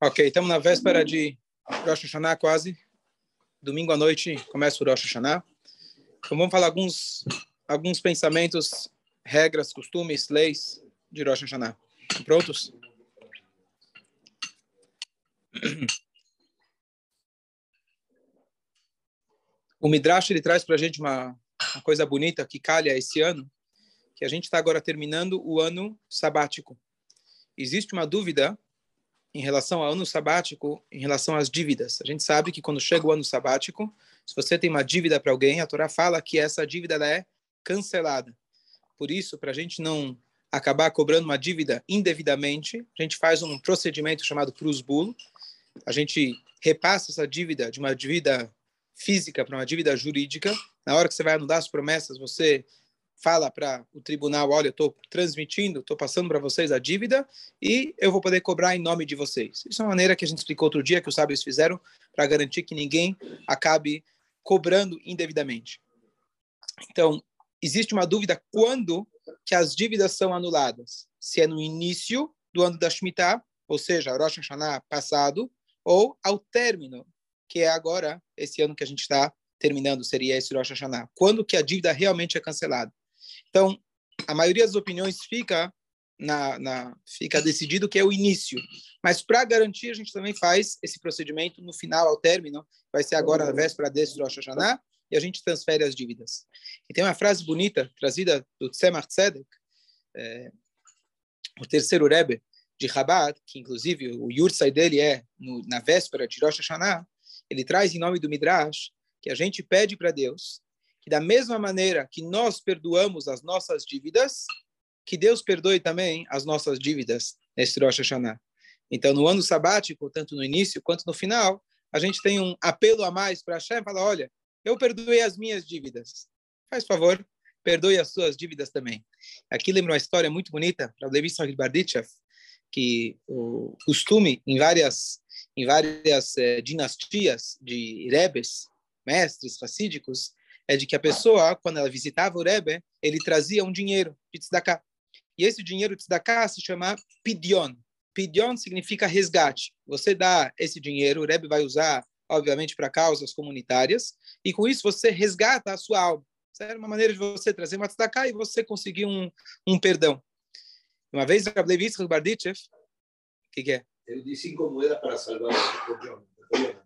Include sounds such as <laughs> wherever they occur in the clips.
Ok, estamos na véspera de Rosh Hashanah quase. Domingo à noite começa o Rosh Hashanah. Então vamos falar alguns, alguns pensamentos, regras, costumes, leis de Rosh Hashanah. Prontos? O Midrash ele traz para a gente uma, uma coisa bonita que calha esse ano, que a gente está agora terminando o ano sabático. Existe uma dúvida em relação ao ano sabático, em relação às dívidas. A gente sabe que quando chega o ano sabático, se você tem uma dívida para alguém, a Torá fala que essa dívida é cancelada. Por isso, para a gente não acabar cobrando uma dívida indevidamente, a gente faz um procedimento chamado cruz-bulo. A gente repassa essa dívida de uma dívida física para uma dívida jurídica. Na hora que você vai anular as promessas, você fala para o tribunal, olha, eu estou transmitindo, estou passando para vocês a dívida e eu vou poder cobrar em nome de vocês. Isso é uma maneira que a gente explicou outro dia que os sábios fizeram para garantir que ninguém acabe cobrando indevidamente. Então, existe uma dúvida quando que as dívidas são anuladas. Se é no início do ano da Shemitah, ou seja, Rosh Hashanah passado, ou ao término, que é agora, esse ano que a gente está terminando, seria esse Rosh Hashanah. Quando que a dívida realmente é cancelada? Então, a maioria das opiniões fica na, na fica decidido que é o início. Mas para garantir, a gente também faz esse procedimento no final, ao término, vai ser agora na véspera desse Rosh Hashanah, e a gente transfere as dívidas. E tem uma frase bonita, trazida do Tzemach Tzedek, é, o terceiro Rebbe de Chabad, que inclusive o Yurtzai dele é no, na véspera de Rosh Hashanah, ele traz em nome do Midrash que a gente pede para Deus que da mesma maneira que nós perdoamos as nossas dívidas, que Deus perdoe também as nossas dívidas nesse Rosh Hashanah. Então, no ano sabático, tanto no início quanto no final, a gente tem um apelo a mais para Hashem, fala, olha, eu perdoei as minhas dívidas. Faz favor, perdoe as suas dívidas também. Aqui lembra uma história muito bonita, para Levi Barditchev, que o costume em várias em várias eh, dinastias de rebes, mestres racídicos, é de que a pessoa, quando ela visitava o Rebbe, ele trazia um dinheiro de tzedakah. E esse dinheiro de tzedakah se chama pidion. Pidion significa resgate. Você dá esse dinheiro, o Rebbe vai usar, obviamente, para causas comunitárias, e com isso você resgata a sua alma. Isso era uma maneira de você trazer uma tzedakah e você conseguir um, um perdão. Uma vez, Rabbi Levi Barditchev, o que, que é? Ele disse cinco moedas para salvar o John.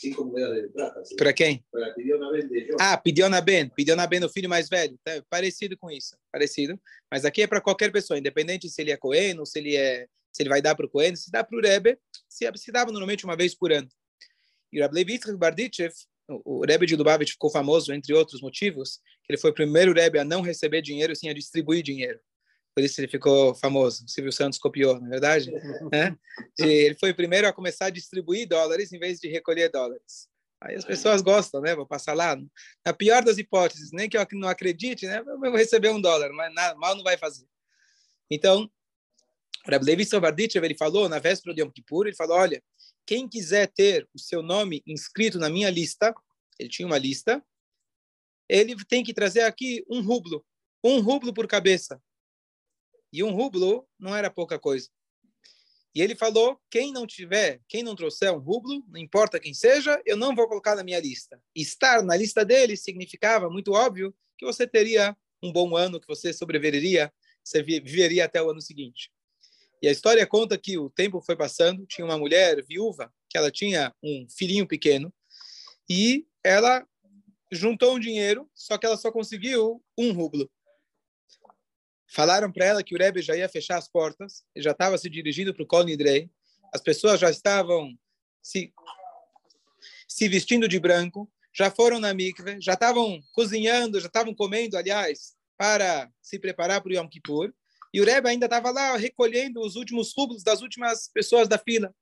Cinco moedas de prata. Para quem? Para Pidiona Ben. Ah, Pidiona Ben. Pidiona Ben, o filho mais velho. Tá parecido com isso. Parecido. Mas aqui é para qualquer pessoa, independente se ele é Cohen ou se ele, é, se ele vai dar para o Cohen. Se dá para o Rebbe, se, se dava normalmente uma vez por ano. E o Rabbi Levi Barditchev, o Rebbe de Lubavitch ficou famoso, entre outros motivos, que ele foi o primeiro Rebbe a não receber dinheiro, sim a distribuir dinheiro por isso ele ficou famoso. O Silvio Santos copiou, na é verdade? <laughs> É? Ele foi o primeiro a começar a distribuir dólares em vez de recolher dólares. Aí as pessoas gostam, né? Vou passar lá. Na pior das hipóteses, nem que eu não acredite, né? Eu vou receber um dólar, mas nada, mal não vai fazer. Então, o Rabbi Levi Sovarditchev, ele falou na véspera de Yom Kippur, ele falou, olha, quem quiser ter o seu nome inscrito na minha lista, ele tinha uma lista, ele tem que trazer aqui um rublo, um rublo por cabeça. E um rublo não era pouca coisa. E ele falou: quem não tiver, quem não trouxer um rublo, não importa quem seja, eu não vou colocar na minha lista. Estar na lista dele significava, muito óbvio, que você teria um bom ano, que você sobreviveria, você viveria até o ano seguinte. E a história conta que o tempo foi passando, tinha uma mulher viúva, que ela tinha um filhinho pequeno, e ela juntou um dinheiro, só que ela só conseguiu um rublo. Falaram para ela que o Rebbe já ia fechar as portas, já estava se dirigindo para o Kol Nidrei, as pessoas já estavam se, se vestindo de branco, já foram na mikve, já estavam cozinhando, já estavam comendo, aliás, para se preparar para o Yom Kippur, e o Rebbe ainda estava lá recolhendo os últimos rublos das últimas pessoas da fila.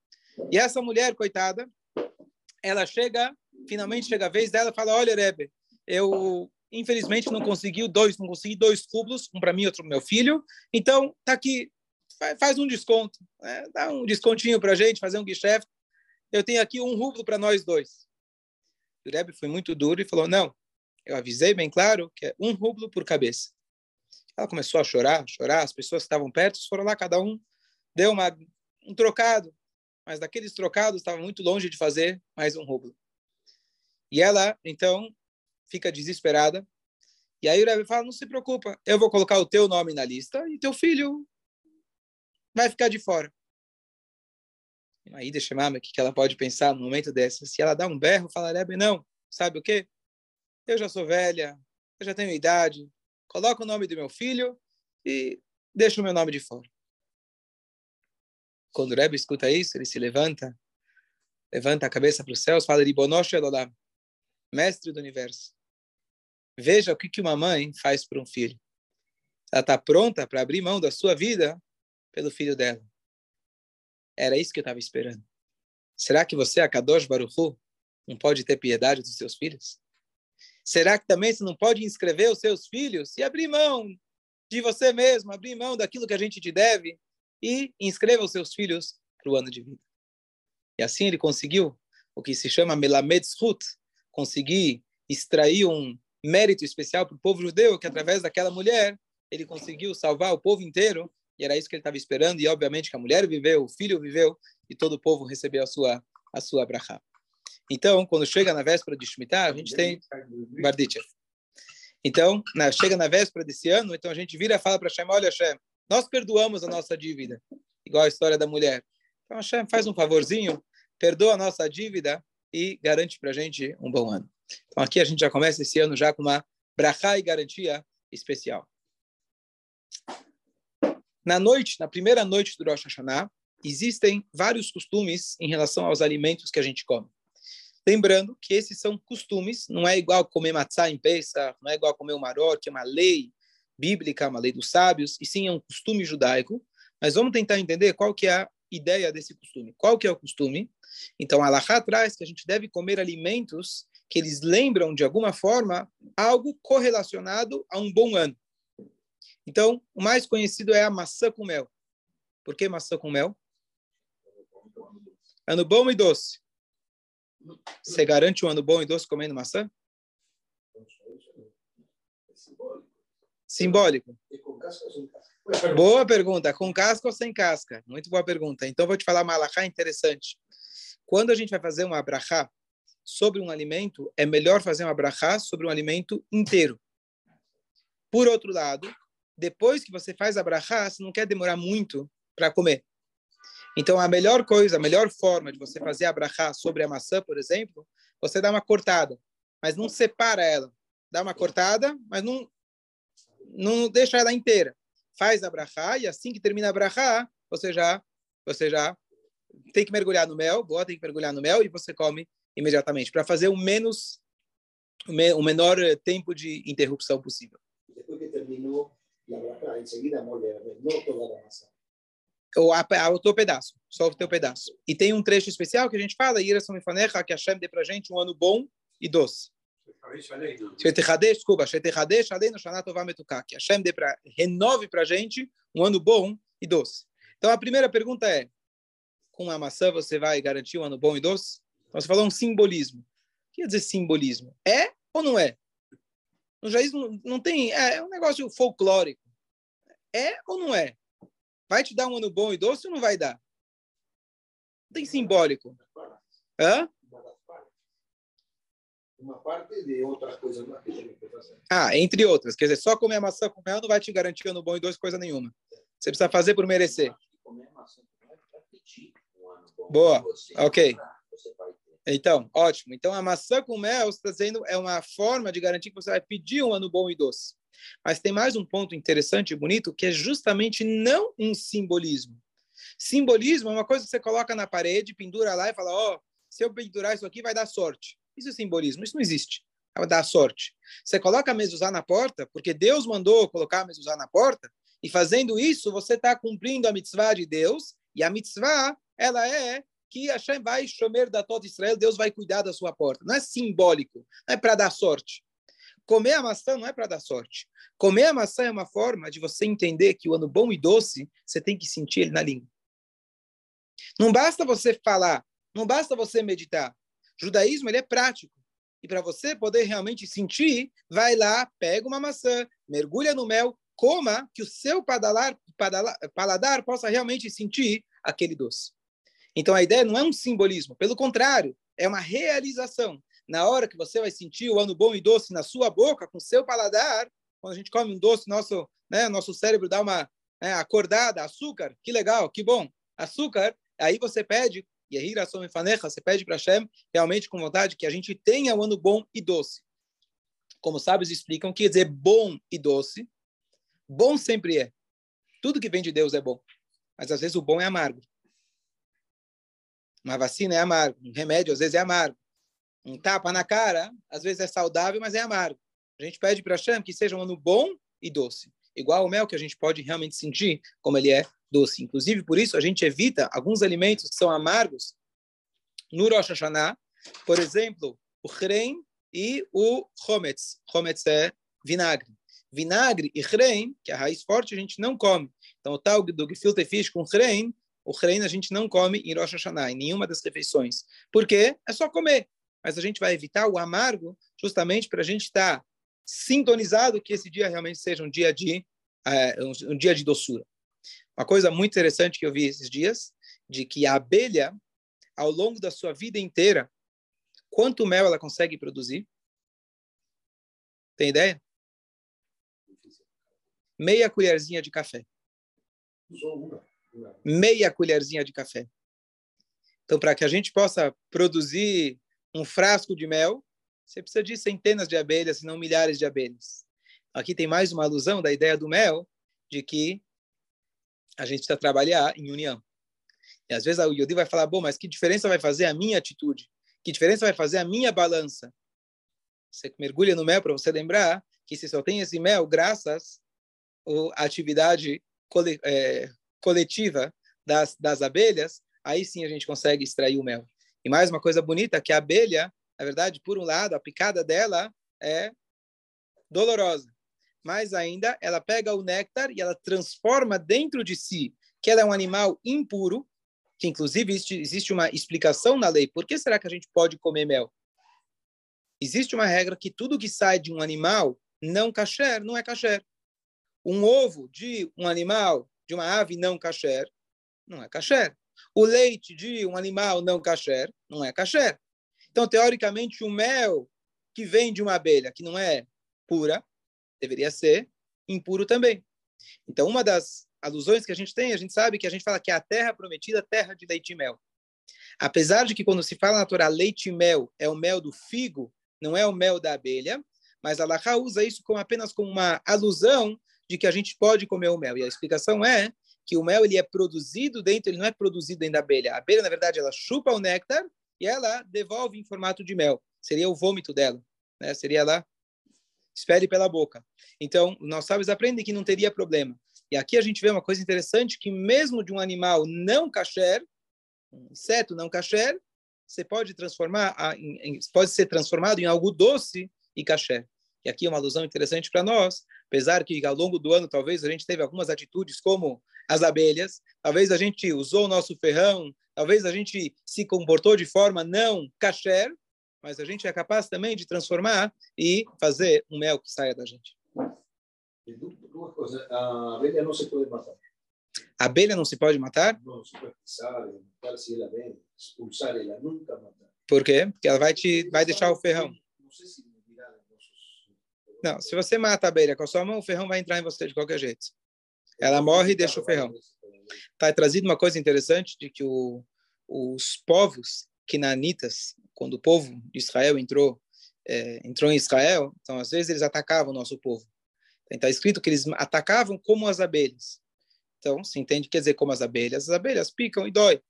E essa mulher, coitada, ela chega, finalmente chega a vez dela, fala: Olha, Rebbe, eu Infelizmente não conseguiu dois, não consegui dois rublos, um para mim, outro para meu filho. Então tá aqui, faz um desconto, né? dá um descontinho para a gente, fazer um guichê. Eu tenho aqui um rublo para nós dois. O Rebbe foi muito duro e falou: não, eu avisei bem claro que é um rublo por cabeça. Ela começou a chorar, chorar. As pessoas que estavam perto foram lá, cada um deu uma, um trocado. Mas daqueles trocados estava muito longe de fazer mais um roubo. E ela, então, fica desesperada. E aí o Rebbe fala, não se preocupa, eu vou colocar o teu nome na lista e teu filho vai ficar de fora. Aí deixa eu o que ela pode pensar no momento dessa? Se ela dá um berro, fala, Rebbe, não, sabe o quê? Eu já sou velha, eu já tenho idade, coloca o nome do meu filho e deixa o meu nome de fora. Quando o Rebbe escuta isso, ele se levanta, levanta a cabeça para os céus, fala, Ribonosh Elolam, mestre do universo. Veja o que, que uma mãe faz por um filho. Ela está pronta para abrir mão da sua vida pelo filho dela. Era isso que eu estava esperando. Será que você, a Kadosh Baruchu, não pode ter piedade dos seus filhos? Será que também você não pode inscrever os seus filhos e abrir mão de você mesmo, abrir mão daquilo que a gente te deve e inscreva os seus filhos para o ano de vida? E assim ele conseguiu o que se chama Melamed Zhut, conseguir extrair um mérito especial para o povo judeu, que através daquela mulher ele conseguiu salvar o povo inteiro, e era isso que ele estava esperando, e obviamente que a mulher viveu, o filho viveu, e todo o povo recebeu a sua a sua brachá. Então, quando chega na véspera de Shemitah, a gente tem Barditchev. Então, na, chega na véspera desse ano, então a gente vira e fala para Hashem, olha Hashem, nós perdoamos a nossa dívida, igual a história da mulher. Então Hashem faz um favorzinho, perdoa a nossa dívida e garante para a gente um bom ano. Então aqui a gente já começa esse ano já com uma brachá e garantia especial. Na noite, na primeira noite do Rosh Hashanah, existem vários costumes em relação aos alimentos que a gente come. Lembrando que esses são costumes, não é igual comer matzá em Pesach, não é igual comer o maror, que é uma lei bíblica, uma lei dos sábios, e sim é um costume judaico. Mas vamos tentar entender qual que é a ideia desse costume. Qual que é o costume? Então, a Allahá traz que a gente deve comer alimentos que eles lembram, de alguma forma, algo correlacionado a um bom ano. Então, o mais conhecido é a maçã com mel. Por que maçã com mel? Ano bom e doce. Você garante um ano bom e doce comendo maçã? Simbólico. Boa pergunta. Com casca ou sem casca? Muito boa pergunta. Então, vou te falar uma alahá interessante. Quando a gente vai fazer uma abrahá sobre um alimento, é melhor fazer uma abrahá sobre um alimento inteiro. Por outro lado, depois que você faz a abrahá, você não quer demorar muito para comer. Então, a melhor coisa, a melhor forma de você fazer a abrahá sobre a maçã, por exemplo, você dá uma cortada, mas não separa ela. Dá uma cortada, mas não, não deixa ela inteira. Faz a brachá e assim que termina a brachá, você já, você já tem que mergulhar no mel, boa, tem que mergulhar no mel e você come imediatamente, para fazer o menos o menor eh, tempo de interrupção possível. Depois que terminou a em seguida molha, não toda a maçã. Ou a, a, o teu pedaço, só o teu pedaço. E tem um trecho especial que a gente fala, Ira Somifanecha, que Hashem dê para gente um ano bom e doce. Desculpa, que Hashem dê para renove para gente um ano bom e doce. Então a primeira pergunta é: com a maçã você vai garantir um ano bom e doce? Então, você falou um simbolismo. O que quer dizer simbolismo? É ou não é? No judaísmo não tem. É, é um negócio folclórico. É ou não é? Vai te dar um ano bom e doce ou não vai dar? Não tem simbólico. Hã? Uma parte de outra coisa Ah, entre outras. Quer dizer, só comer a maçã com mel não vai te garantir ano bom e doce coisa nenhuma. Você precisa fazer por merecer. Boa. Ok. Então, ótimo. Então, a maçã com mel, está dizendo, é uma forma de garantir que você vai pedir um ano bom e doce. Mas tem mais um ponto interessante e bonito, que é justamente não um simbolismo. Simbolismo é uma coisa que você coloca na parede, pendura lá e fala, ó, oh, se eu pendurar isso aqui vai dar sorte. Isso é simbolismo, isso não existe. Vai dar sorte. Você coloca a mezuzá na porta, porque Deus mandou colocar a mezuzá na porta, e fazendo isso, você está cumprindo a mitzvah de Deus, e a mitzvah, ela é que Hashem vai chomer da toda Israel, Deus vai cuidar da sua porta. Não é simbólico, não é para dar sorte. Comer a maçã não é para dar sorte. Comer a maçã é uma forma de você entender que o ano bom e doce, você tem que sentir ele na língua. Não basta você falar, não basta você meditar. O judaísmo ele é prático. E para você poder realmente sentir, vai lá, pega uma maçã, mergulha no mel, coma que o seu paladar, paladar, paladar possa realmente sentir aquele doce. Então a ideia não é um simbolismo, pelo contrário, é uma realização. Na hora que você vai sentir o ano bom e doce na sua boca, com seu paladar, quando a gente come um doce, nosso, né, nosso cérebro dá uma né, acordada, açúcar, que legal, que bom, açúcar, aí você pede, e você pede para Hashem, realmente com vontade, que a gente tenha um ano bom e doce. Como sábios explicam, quer dizer bom e doce. Bom sempre é. Tudo que vem de Deus é bom. Mas às vezes o bom é amargo. Uma vacina é amargo. Um remédio às vezes é amargo. Um tapa na cara, às vezes é saudável, mas é amargo. A gente pede para Hashem que seja um ano bom e doce. Igual o mel que a gente pode realmente sentir como ele é doce. Inclusive, por isso, a gente evita alguns alimentos que são amargos no Rosh Hashanah. Por exemplo, o hrem e o chometz. Chometz é vinagre. Vinagre e hrem, que é a raiz forte, a gente não come. Então, o tal do gefilte fish com hrem, o hrem a gente não come em Rosh Hashanah, em nenhuma das refeições. Por quê? É só comer. Mas a gente vai evitar o amargo justamente para a gente estar tá sintonizado que esse dia realmente seja um dia de uh, um dia de doçura. Uma coisa muito interessante que eu vi esses dias, de que a abelha, ao longo da sua vida inteira, quanto mel ela consegue produzir? Tem ideia? Meia colherzinha de café. Meia colherzinha de café. Então, para que a gente possa produzir um frasco de mel, você precisa de centenas de abelhas, se não milhares de abelhas. Aqui tem mais uma alusão da ideia do mel, de que a gente precisa trabalhar em união. E às vezes o Yodi vai falar, bom, mas que diferença vai fazer a minha atitude? Que diferença vai fazer a minha balança? Você mergulha no mel para você lembrar que se só tem esse mel graças à atividade é, coletiva das, das abelhas, aí sim a gente consegue extrair o mel. E mais uma coisa bonita, que a abelha, na verdade, por um lado, a picada dela é dolorosa mais ainda, ela pega o néctar e ela transforma dentro de si, que ela é um animal impuro, que inclusive existe uma explicação na lei. Por que será que a gente pode comer mel? Existe uma regra que tudo que sai de um animal não kasher não é kasher. Um ovo de um animal, de uma ave não kasher, não é kasher. O leite de um animal não kasher não é kasher. Então, teoricamente, o mel que vem de uma abelha, que não é pura, deveria ser impuro também. Então, uma das alusões que a gente tem, a gente sabe que a gente fala que é a terra prometida, terra de leite e mel. Apesar de que quando se fala na Torá leite e mel é o mel do figo, não é o mel da abelha, mas a Laha usa isso como apenas como uma alusão de que a gente pode comer o mel. E a explicação é que o mel ele é produzido dentro, ele não é produzido dentro da abelha. A abelha, na verdade, ela chupa o néctar e ela devolve em formato de mel. Seria o vômito dela, né? Seria lá espere pela boca. Então, nós sábios aprendem que não teria problema. E aqui a gente vê uma coisa interessante, que mesmo de um animal não kasher, um inseto não kasher, você pode transformar, pode ser transformado em algo doce e kasher. E aqui é uma alusão interessante para nós, apesar que ao longo do ano talvez a gente teve algumas atitudes como as abelhas, talvez a gente usou o nosso ferrão, talvez a gente se comportou de forma não kasher, mas a gente é capaz também de transformar e fazer um mel que saia da gente. Duas coisas. A abelha não se pode matar. A abelha não se pode matar? Não, se pode pisar, matar se ela vem, expulsar ela, nunca matar. Por quê? Porque ela vai te vai deixar o ferrão. Não sei se não, se você mata a abelha com a sua mão, o ferrão vai entrar em você de qualquer jeito. Ela morre e deixa o ferrão. Está trazido uma coisa interessante de que o, os povos quinanitas, quando o povo de Israel entrou é, entrou em Israel, então às vezes eles atacavam o nosso povo. Então está escrito que eles atacavam como as abelhas. Então se entende quer dizer como as abelhas, as abelhas picam e dói.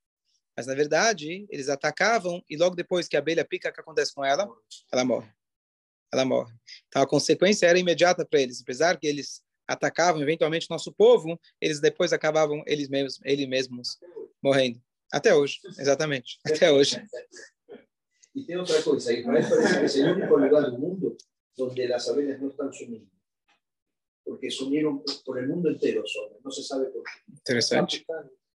Mas na verdade eles atacavam e logo depois que a abelha pica, o que acontece com ela? Ela morre. Ela morre. Então a consequência era imediata para eles, apesar que eles atacavam eventualmente nosso povo, eles depois acabavam eles mesmos, eles mesmos morrendo. Até hoje, exatamente. Até hoje. Y tiene otra cosa, Israel parece que es el único lugar del mundo donde las abejas no están sumidas. Porque unieron por el mundo entero son, no se sabe por qué. Interesante.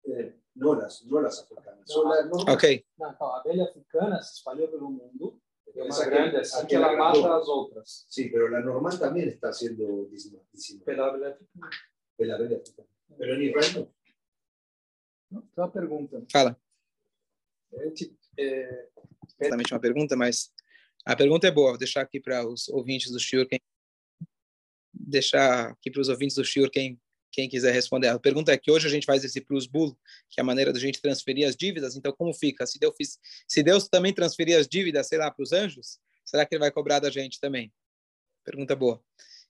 Eh, no, las, no las africanas. Ok. Não, então, a abelha africana se espalhou pelo mundo, Pensás grande, que ela mata as outras. Sí, pero la normal también está siendo. Pela benéfica. Pero en Israel no. Então, a pergunta. Fala. É, tipo, é, Exatamente uma pergunta, mas a pergunta é boa. Vou deixar aqui para os ouvintes do Shiur, quem deixar aqui para os ouvintes do Shiur quem quem quiser responder. A pergunta é que hoje a gente faz esse plus bull, que é a maneira da gente transferir as dívidas. Então, como fica? Se Deus, se Deus também transferir as dívidas, sei lá, para os anjos, será que ele vai cobrar da gente também? Pergunta boa.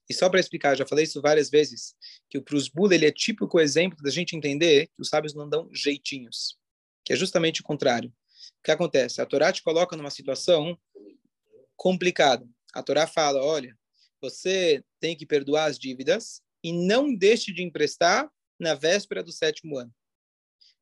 E só para explicar, já falei isso várias vezes, que o plus bull ele é típico exemplo da gente entender que os sábios não dão jeitinhos, que é justamente o contrário. O que acontece? A Torá te coloca numa situação complicada. A Torá fala, olha, você tem que perdoar as dívidas e não deixe de emprestar na véspera do sétimo ano.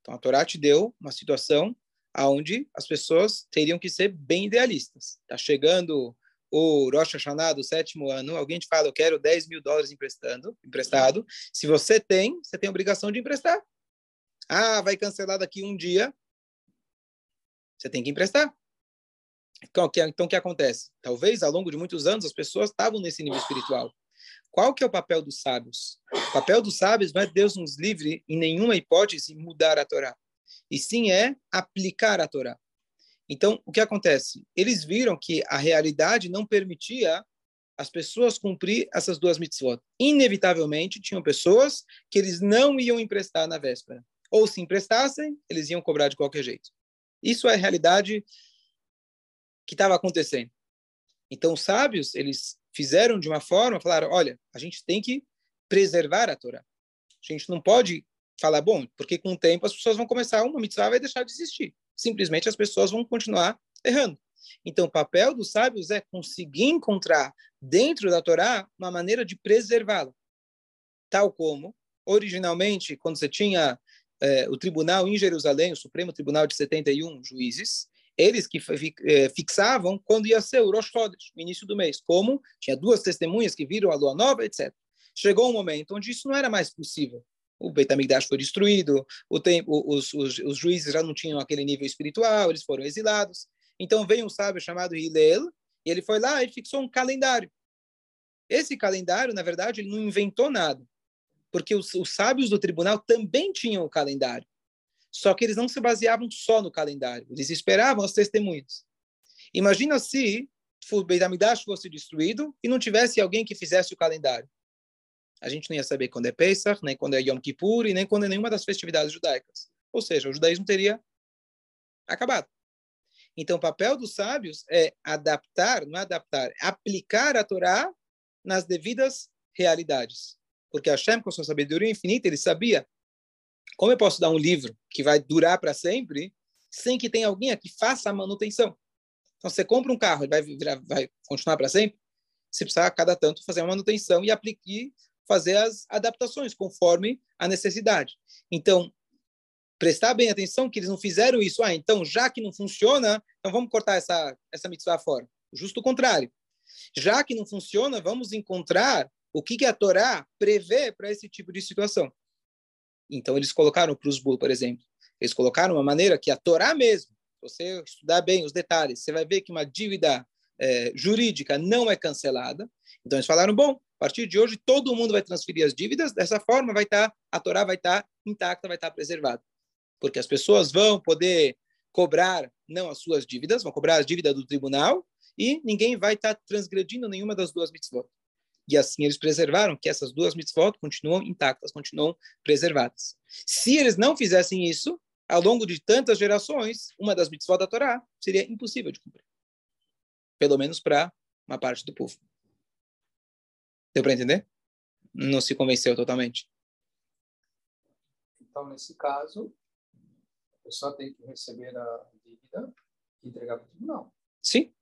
Então, a Torá te deu uma situação onde as pessoas teriam que ser bem idealistas. Está chegando o Rosh Hashanah do sétimo ano, alguém te fala, eu quero 10 mil dólares emprestando, emprestado. Se você tem, você tem a obrigação de emprestar. Ah, vai cancelar daqui um dia. Você tem que emprestar. Então, então, o que acontece? Talvez, ao longo de muitos anos, as pessoas estavam nesse nível espiritual. Qual que é o papel dos sábios? O papel dos sábios não é Deus nos livre, em nenhuma hipótese, mudar a Torá. E sim é aplicar a Torá. Então, o que acontece? Eles viram que a realidade não permitia as pessoas cumprir essas duas mitzvot. Inevitavelmente, tinham pessoas que eles não iam emprestar na véspera. Ou se emprestassem, eles iam cobrar de qualquer jeito. Isso é a realidade que estava acontecendo. Então, os sábios, eles fizeram de uma forma, falaram, olha, a gente tem que preservar a Torá. A gente não pode falar, bom, porque com o tempo as pessoas vão começar, uma mitzvah vai deixar de existir. Simplesmente as pessoas vão continuar errando. Então, o papel dos sábios é conseguir encontrar dentro da Torá uma maneira de preservá-la. Tal como, originalmente, quando você tinha eh, o tribunal em Jerusalém, o Supremo Tribunal de 71 juízes, eles que eh, fixavam quando ia ser o Rosh Chodesh, o início do mês. Como tinha duas testemunhas que viram a lua nova, etc. Chegou um momento onde isso não era mais possível. O Beit HaMikdash foi destruído, o tempo, os, os, os, juízes já não tinham aquele nível espiritual, eles foram exilados. Então veio um sábio chamado Hillel, e ele foi lá e fixou um calendário. Esse calendário, na verdade, ele não inventou nada, porque os, os sábios do tribunal também tinham o calendário. Só que eles não se baseavam só no calendário, eles esperavam as testemunhas. Imagina se o Beit fosse destruído e não tivesse alguém que fizesse o calendário. A gente não ia saber quando é Pesach, nem quando é Yom Kippur e nem quando é nenhuma das festividades judaicas. Ou seja, o judaísmo teria acabado. Então, o papel dos sábios é adaptar, não é adaptar, é aplicar a Torá nas devidas realidades. Porque Hashem, com sua sabedoria infinita, ele sabia como eu posso dar um livro que vai durar para sempre sem que tenha alguém que faça a manutenção? Então, você compra um carro, ele vai, vai continuar para sempre? Você precisa, a cada tanto, fazer a manutenção e aplicar, fazer as adaptações conforme a necessidade. Então, prestar bem atenção que eles não fizeram isso. Ah, então, já que não funciona, então vamos cortar essa, essa mitzvah fora. Justo o contrário. Já que não funciona, vamos encontrar o que, que a Torá prevê para esse tipo de situação. Então, eles colocaram para os Bull, por exemplo, eles colocaram uma maneira que a Torá mesmo, você estudar bem os detalhes, você vai ver que uma dívida é, jurídica não é cancelada. Então, eles falaram, bom, a partir de hoje todo mundo vai transferir as dívidas, dessa forma vai estar, tá, a Torá vai estar tá intacta, vai estar tá preservada. Porque as pessoas vão poder cobrar não as suas dívidas, vão cobrar as dívidas do tribunal e ninguém vai estar transgredindo nenhuma das duas mitzvot. E assim eles preservaram que essas duas mitzvot continuam intactas, continuam preservadas. Se eles não fizessem isso, ao longo de tantas gerações, uma das mitzvot da Torá seria impossível de cumprir. Pelo menos para uma parte do povo. Deu para entender? Não se convenceu totalmente. Então, nesse caso, a pessoa tem que receber a dívida e entregar para o tribunal. Sim.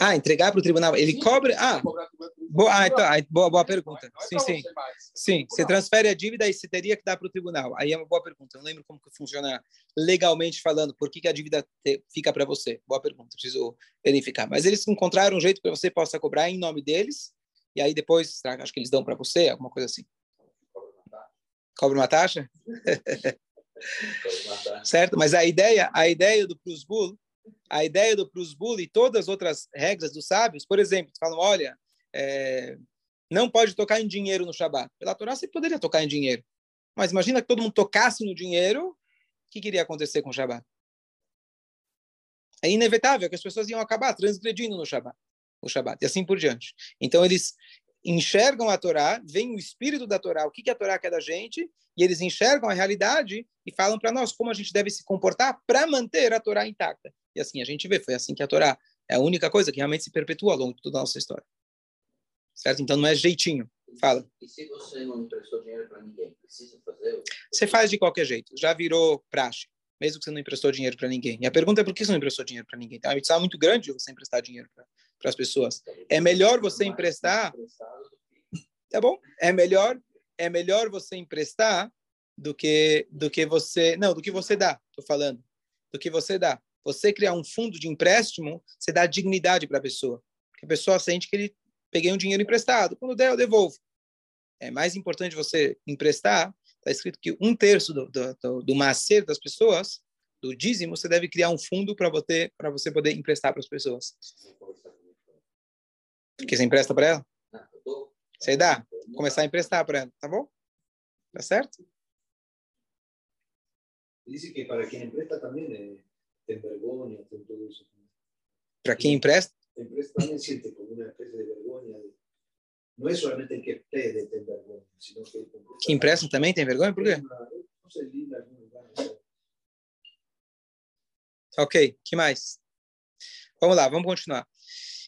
Ah, entregar para o tribunal. Ele sim, cobra. Ah, boa, ah, então, boa, boa pergunta. É, sim, sim. Sim, você transfere a dívida e você teria que dar para o tribunal. Aí é uma boa pergunta. Eu não lembro como que funciona legalmente falando. Por que, que a dívida te, fica para você? Boa pergunta. Preciso verificar. Mas eles encontraram um jeito para você possa cobrar em nome deles. E aí depois, acho que eles dão para você, alguma coisa assim. Cobra uma taxa? <laughs> certo? Mas a ideia, a ideia do Plus Bull a ideia do Prusbul e todas as outras regras dos sábios, por exemplo, falam, olha, é, não pode tocar em dinheiro no Shabat. Pela Torá você poderia tocar em dinheiro. Mas imagina que todo mundo tocasse no dinheiro, o que iria acontecer com o Shabat? É inevitável que as pessoas iam acabar transgredindo no Shabat, o Shabat, e assim por diante. Então eles enxergam a Torá, vem o espírito da Torá, o que, que a Torá quer da gente, e eles enxergam a realidade e falam para nós como a gente deve se comportar para manter a Torá intacta. E assim a gente vê, foi assim que a Torá é a única coisa que realmente se perpetua ao longo de toda a nossa história. Certo? Então não é jeitinho. Fala. E se você não emprestou dinheiro para ninguém, precisa fazer? Você faz de qualquer jeito. Já virou praxe, mesmo que você não emprestou dinheiro para ninguém. E a pergunta é por que você não emprestou dinheiro para ninguém? Tem uma missão muito grande de você emprestar dinheiro para as pessoas. É melhor você emprestar. Tá bom? É melhor, é melhor você emprestar do que do que você não do que você dá. Tô falando do que você dá. Você criar um fundo de empréstimo, você dá dignidade para a pessoa. Porque a pessoa sente que ele peguei um dinheiro emprestado. Quando der, eu devolvo. É mais importante você emprestar. Está escrito que um terço do, do, do, macer das pessoas, do dízimo, você deve criar um fundo para você, você poder emprestar para as pessoas. Porque você empresta para ela? Você dá? Começar a emprestar para ela, tá bom? Tá certo? Diz que para quem empresta também é, tem vergonha, tem tudo isso. Para quem empresta? Empresta também sente como uma espécie de vergonha. Não é somente el que pede tem vergonha, sino que que empresta também tem vergonha? Por quê? Não sei, linda, Ok, que mais? Vamos lá, vamos continuar.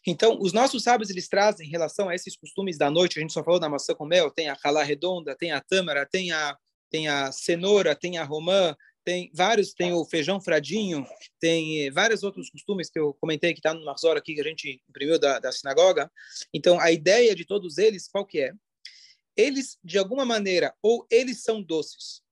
Então, os nossos sábios, eles trazem em relação a esses costumes da noite, a gente só falou da maçã com mel, tem a calá redonda, tem a tâmara, tem a, tem a cenoura, tem a romã, tem vários, tem o feijão fradinho, tem eh, vários outros costumes que eu comentei que está no Marzor aqui, que a gente imprimiu da, da sinagoga. Então, a ideia de todos eles, qual que é? Eles, de alguma maneira, ou eles são doces,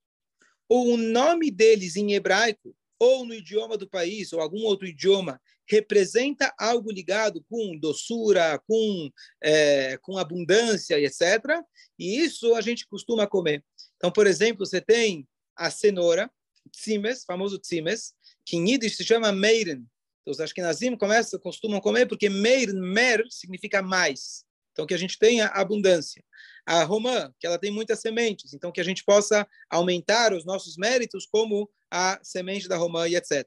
ou o nome deles em hebraico, ou no idioma do país, ou algum outro idioma, representa algo ligado com doçura, com, é, com abundância, etc. E isso a gente costuma comer. Então, por exemplo, você tem a cenoura, tzimes, famoso tzimes, que em Yiddish se chama meiren. Então, os ashkenazim começam, costumam comer porque meiren, mer, significa mais. Então, que a gente tenha abundância. A romã, que ela tem muitas sementes, então que a gente possa aumentar os nossos méritos como a semente da romã e etc.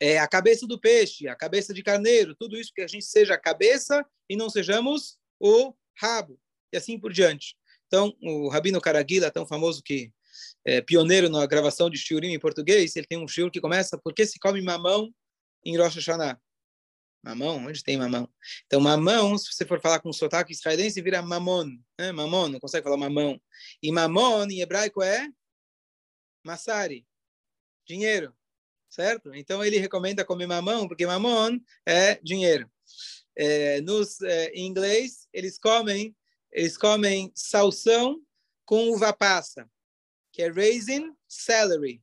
É, a cabeça do peixe, a cabeça de carneiro, tudo isso que a gente seja a cabeça e não sejamos o rabo, e assim por diante. Então, o Rabino Caraguila, tão famoso que é, pioneiro na gravação de shiurim em português, ele tem um shiur que começa por que se come mamão em Rosh Hashanah? Mamão? Onde tem mamão? Então, mamão, se você for falar com sotaque israelense, vira mamon. Né? Mamon, não consegue falar mamão. E mamon, em hebraico, é massari, dinheiro, certo? Então, ele recomenda comer mamão, porque mamon é dinheiro. É, nos, é, em inglês, eles comem, eles comem salsão com uva passa que é raising salary.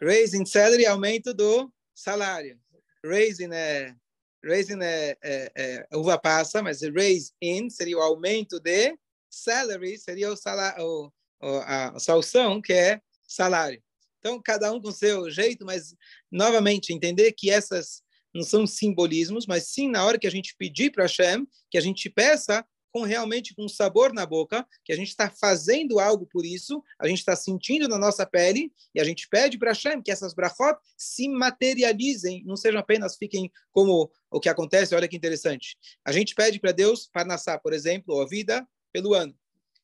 Raising salary, aumento do salário. Raising é, raising é, é, é uva passa, mas raise in seria o aumento de salary, seria o salário, a salção, que é salário. Então, cada um com seu jeito, mas, novamente, entender que essas não são simbolismos, mas sim na hora que a gente pedir para Hashem, que a gente peça com realmente com sabor na boca, que a gente está fazendo algo por isso, a gente está sentindo na nossa pele, e a gente pede para Hashem que essas brachot se materializem, não sejam apenas fiquem como o que acontece, olha que interessante. A gente pede para Deus, para nascer, por exemplo, a vida pelo ano.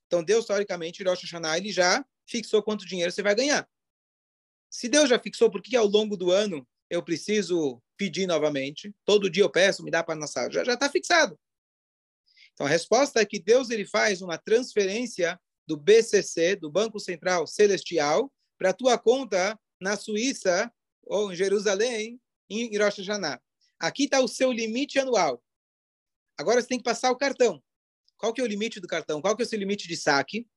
Então, Deus, teoricamente, Rosh Hashanah, ele já fixou quanto dinheiro você vai ganhar. Se Deus já fixou, por que ao longo do ano eu preciso pedir novamente? Todo dia eu peço, me dá para nascer. Já está fixado. Então, a resposta é que Deus ele faz uma transferência do BCC, do Banco Central Celestial, para a tua conta na Suíça ou em Jerusalém, em Rosh Hashanah. Aqui está o seu limite anual. Agora você tem que passar o cartão. Qual que é o limite do cartão? Qual que é o seu limite de saque?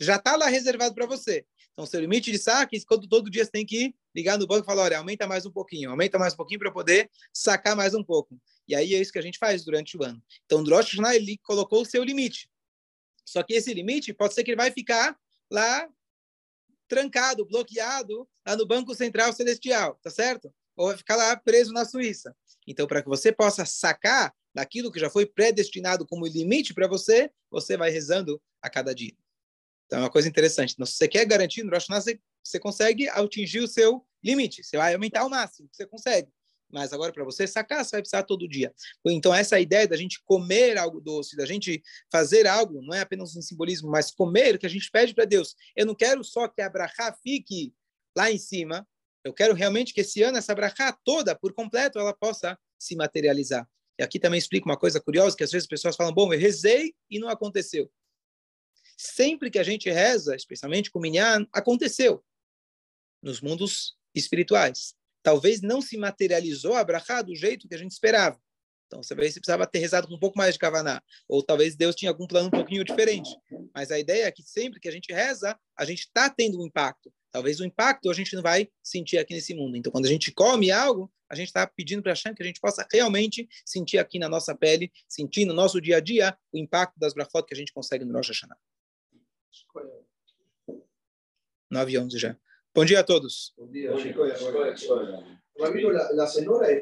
Já está lá reservado para você. Então, seu limite de saque, quando todo dia você tem que ligar no banco e falar, olha, aumenta mais um pouquinho, aumenta mais um pouquinho para poder sacar mais um pouco. E aí é isso que a gente faz durante o ano. Então, o Hashanah, ele colocou o seu limite. Só que esse limite pode ser que ele vai ficar lá trancado, bloqueado lá no Banco Central Celestial, tá certo? Ou vai ficar lá preso na Suíça. Então, para que você possa sacar daquilo que já foi predestinado como limite para você, você vai rezando a cada dia. Então, é uma coisa interessante. Então, se você quer garantir no Rosh Hashanah, você consegue atingir o seu limite. Você vai aumentar ao máximo que você consegue. Mas agora, para você sacar, você vai precisar todo dia. Então, essa ideia da gente comer algo doce, da gente fazer algo, não é apenas um simbolismo, mas comer, que a gente pede para Deus. Eu não quero só que a brachá fique lá em cima. Eu quero realmente que esse ano, essa brachá toda, por completo, ela possa se materializar. E aqui também explico uma coisa curiosa, que às vezes as pessoas falam, bom, eu rezei e não aconteceu. Sempre que a gente reza, especialmente com Minyan, aconteceu nos mundos espirituais. Talvez não se materializou a brachá do jeito que a gente esperava. Então, você precisava ter rezado com um pouco mais de kavaná. Ou talvez Deus tinha algum plano um pouquinho diferente. Mas a ideia é que sempre que a gente reza, a gente está tendo um impacto. Talvez o impacto a gente não vai sentir aqui nesse mundo. Então, quando a gente come algo, a gente está pedindo para Hashem que a gente possa realmente sentir aqui na nossa pele, sentir no nosso dia a dia o impacto das brachot que a gente consegue no Rosh Hashanah. 9 e 11 já. Bom dia a todos. Bom dia, Chico. Ramiro, la, la cenoura